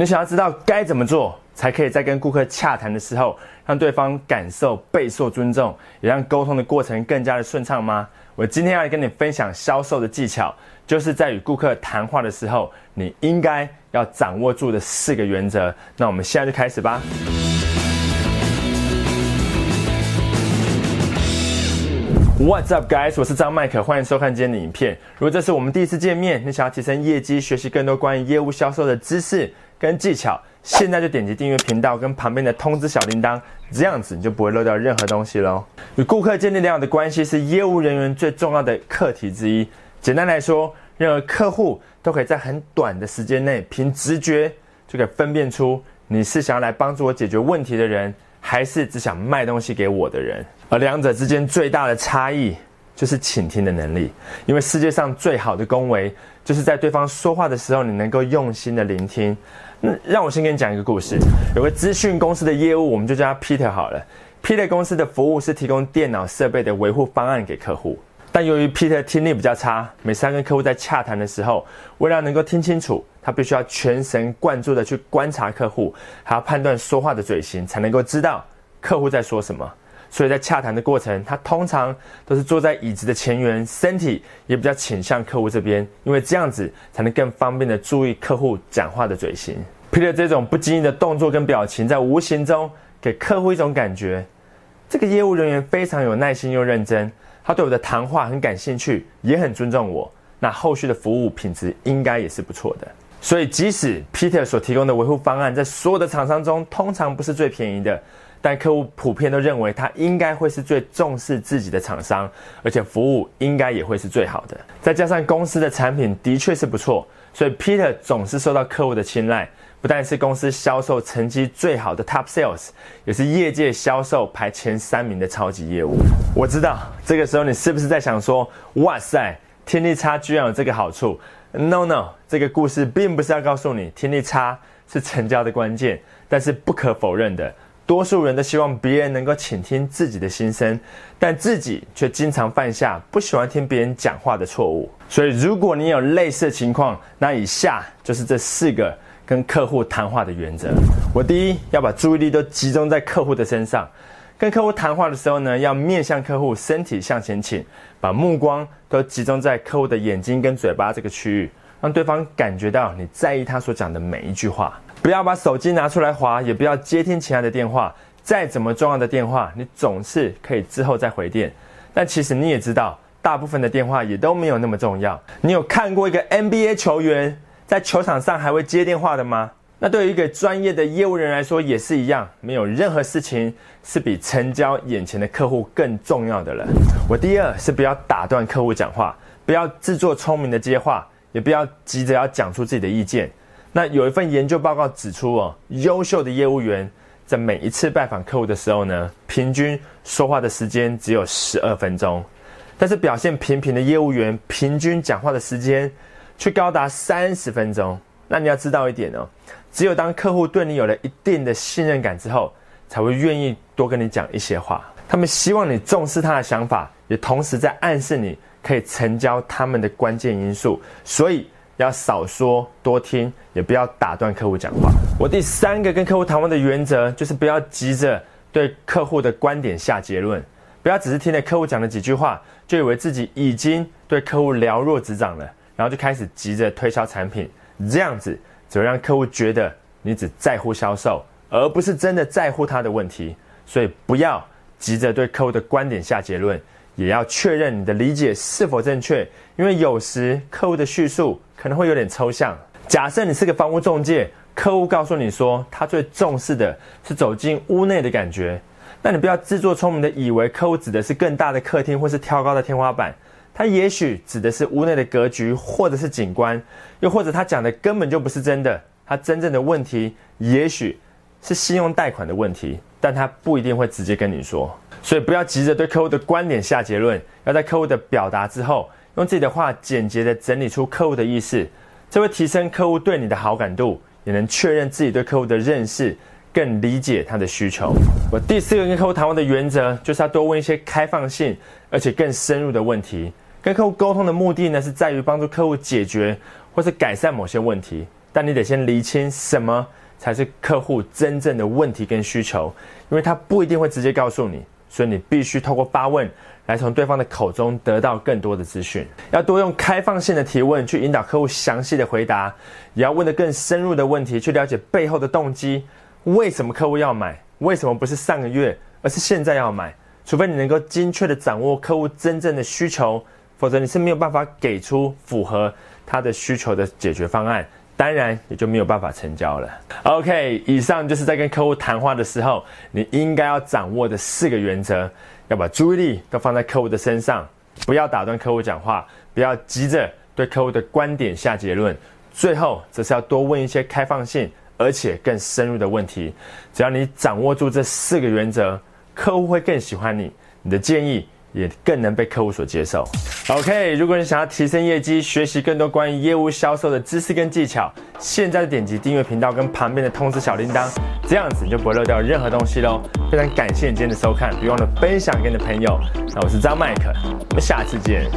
你想要知道该怎么做，才可以在跟顾客洽谈的时候，让对方感受备受尊重，也让沟通的过程更加的顺畅吗？我今天要来跟你分享销售的技巧，就是在与顾客谈话的时候，你应该要掌握住的四个原则。那我们现在就开始吧。What's up, guys？我是张麦克，欢迎收看今天的影片。如果这是我们第一次见面，你想要提升业绩，学习更多关于业务销售的知识跟技巧，现在就点击订阅频道跟旁边的通知小铃铛，这样子你就不会漏掉任何东西喽。与顾客建立良好的关系是业务人员最重要的课题之一。简单来说，任何客户都可以在很短的时间内，凭直觉就可以分辨出你是想要来帮助我解决问题的人，还是只想卖东西给我的人。而两者之间最大的差异就是倾听的能力，因为世界上最好的恭维就是在对方说话的时候，你能够用心的聆听。那让我先跟你讲一个故事，有个资讯公司的业务，我们就叫他 Peter 好了。Peter 公司的服务是提供电脑设备的维护方案给客户，但由于 Peter 听力比较差，每次跟客户在洽谈的时候，为了能够听清楚，他必须要全神贯注的去观察客户，还要判断说话的嘴型，才能够知道客户在说什么。所以在洽谈的过程，他通常都是坐在椅子的前缘，身体也比较倾向客户这边，因为这样子才能更方便的注意客户讲话的嘴型。Peter 这种不经意的动作跟表情，在无形中给客户一种感觉：这个业务人员非常有耐心又认真，他对我的谈话很感兴趣，也很尊重我。那后续的服务品质应该也是不错的。所以，即使 Peter 所提供的维护方案在所有的厂商中，通常不是最便宜的。但客户普遍都认为他应该会是最重视自己的厂商，而且服务应该也会是最好的。再加上公司的产品的确是不错，所以 Peter 总是受到客户的青睐。不但是公司销售成绩最好的 Top Sales，也是业界销售排前三名的超级业务。我知道这个时候你是不是在想说：“哇塞，天力差居然有这个好处？”No No，这个故事并不是要告诉你听力差是成交的关键，但是不可否认的。多数人都希望别人能够倾听自己的心声，但自己却经常犯下不喜欢听别人讲话的错误。所以，如果你有类似的情况，那以下就是这四个跟客户谈话的原则。我第一要把注意力都集中在客户的身上，跟客户谈话的时候呢，要面向客户，身体向前倾，把目光都集中在客户的眼睛跟嘴巴这个区域，让对方感觉到你在意他所讲的每一句话。不要把手机拿出来划，也不要接听其他的电话。再怎么重要的电话，你总是可以之后再回电。但其实你也知道，大部分的电话也都没有那么重要。你有看过一个 NBA 球员在球场上还会接电话的吗？那对于一个专业的业务人来说也是一样，没有任何事情是比成交眼前的客户更重要的了。我第二是不要打断客户讲话，不要自作聪明的接话，也不要急着要讲出自己的意见。那有一份研究报告指出哦，优秀的业务员在每一次拜访客户的时候呢，平均说话的时间只有十二分钟，但是表现平平的业务员平均讲话的时间却高达三十分钟。那你要知道一点哦，只有当客户对你有了一定的信任感之后，才会愿意多跟你讲一些话。他们希望你重视他的想法，也同时在暗示你可以成交他们的关键因素。所以。要少说多听，也不要打断客户讲话。我第三个跟客户谈话的原则就是不要急着对客户的观点下结论，不要只是听了客户讲了几句话，就以为自己已经对客户了若指掌了，然后就开始急着推销产品。这样子只会让客户觉得你只在乎销售，而不是真的在乎他的问题。所以不要急着对客户的观点下结论。也要确认你的理解是否正确，因为有时客户的叙述可能会有点抽象。假设你是个房屋中介，客户告诉你说他最重视的是走进屋内的感觉，那你不要自作聪明的以为客户指的是更大的客厅或是挑高的天花板，他也许指的是屋内的格局或者是景观，又或者他讲的根本就不是真的，他真正的问题也许是信用贷款的问题，但他不一定会直接跟你说。所以不要急着对客户的观点下结论，要在客户的表达之后，用自己的话简洁的整理出客户的意思，这会提升客户对你的好感度，也能确认自己对客户的认识，更理解他的需求。我第四个跟客户谈话的原则，就是要多问一些开放性而且更深入的问题。跟客户沟通的目的呢，是在于帮助客户解决或是改善某些问题。但你得先厘清什么才是客户真正的问题跟需求，因为他不一定会直接告诉你，所以你必须透过发问来从对方的口中得到更多的资讯。要多用开放性的提问去引导客户详细的回答，也要问得更深入的问题，去了解背后的动机，为什么客户要买？为什么不是上个月，而是现在要买？除非你能够精确的掌握客户真正的需求，否则你是没有办法给出符合他的需求的解决方案。当然也就没有办法成交了。OK，以上就是在跟客户谈话的时候，你应该要掌握的四个原则：要把注意力都放在客户的身上，不要打断客户讲话，不要急着对客户的观点下结论。最后，则是要多问一些开放性而且更深入的问题。只要你掌握住这四个原则，客户会更喜欢你，你的建议也更能被客户所接受。OK，如果你想要提升业绩，学习更多关于业务销售的知识跟技巧，现在点击订阅频道跟旁边的通知小铃铛，这样子你就不会漏掉任何东西喽。非常感谢你今天的收看，别忘了分享给你的朋友。那我是张麦克，我们下次见。